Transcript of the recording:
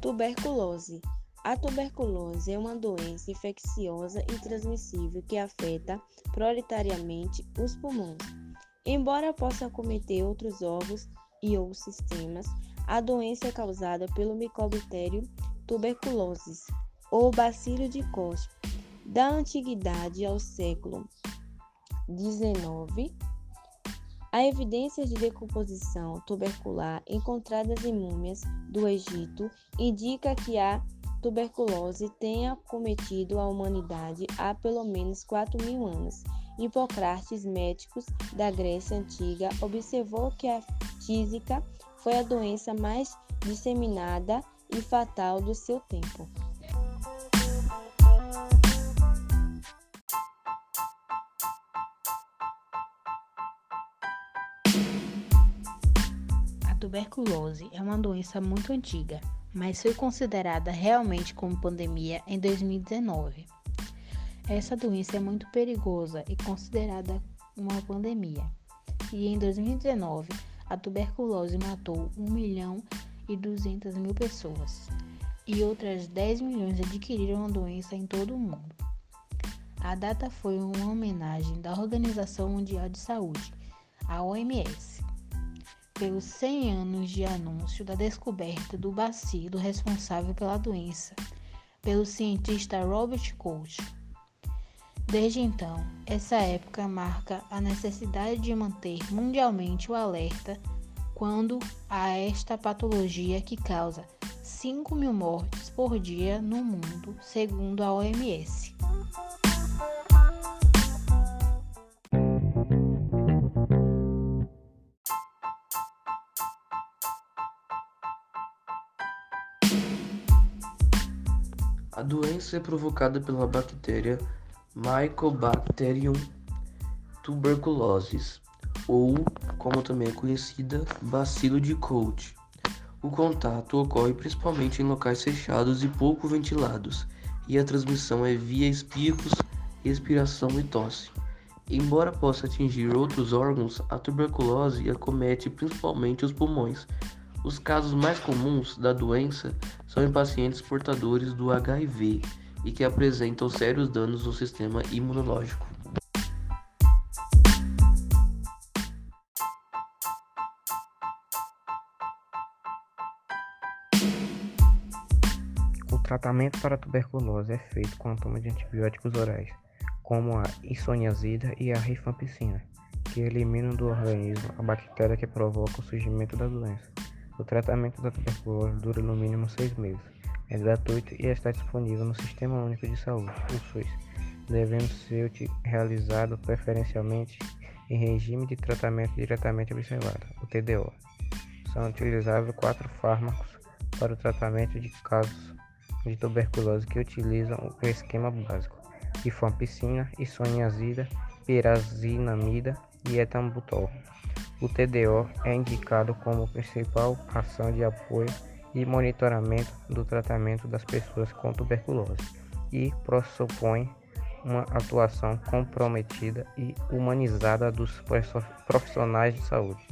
Tuberculose. A tuberculose é uma doença infecciosa e transmissível que afeta prioritariamente os pulmões. Embora possa acometer outros órgãos e ou sistemas, a doença é causada pelo micobactério tuberculosis ou bacilo de Koch. Da antiguidade ao século XIX, Há evidências de decomposição tubercular encontradas em múmias do Egito indica que a tuberculose tenha cometido a humanidade há pelo menos 4 mil anos. Hipocrates, médicos da Grécia Antiga, observou que a tísica foi a doença mais disseminada e fatal do seu tempo. Tuberculose é uma doença muito antiga, mas foi considerada realmente como pandemia em 2019. Essa doença é muito perigosa e considerada uma pandemia. E em 2019, a tuberculose matou 1 milhão e 200 mil pessoas, e outras 10 milhões adquiriram a doença em todo o mundo. A data foi uma homenagem da Organização Mundial de Saúde, a OMS, pelos 100 anos de anúncio da descoberta do bacilo responsável pela doença, pelo cientista Robert Koch. Desde então, essa época marca a necessidade de manter mundialmente o alerta quando há esta patologia que causa 5 mil mortes por dia no mundo, segundo a OMS. A doença é provocada pela bactéria Mycobacterium tuberculosis, ou, como também é conhecida, bacilo de Koch. O contato ocorre principalmente em locais fechados e pouco ventilados, e a transmissão é via espirros, respiração e tosse. Embora possa atingir outros órgãos, a tuberculose acomete principalmente os pulmões, os casos mais comuns da doença são em pacientes portadores do HIV e que apresentam sérios danos no sistema imunológico. O tratamento para a tuberculose é feito com a toma de antibióticos orais, como a isoniazida e a rifampicina, que eliminam do organismo a bactéria que provoca o surgimento da doença. O tratamento da tuberculose dura no mínimo seis meses. É gratuito e está disponível no Sistema Único de Saúde, o SUS, devendo ser realizado preferencialmente em regime de tratamento diretamente observado, o TDO. São utilizáveis quatro fármacos para o tratamento de casos de tuberculose que utilizam o esquema básico: rifampicina, isoniazida, pirazinamida e etambutol. O TDO é indicado como principal ação de apoio e monitoramento do tratamento das pessoas com tuberculose e pressupõe uma atuação comprometida e humanizada dos profissionais de saúde.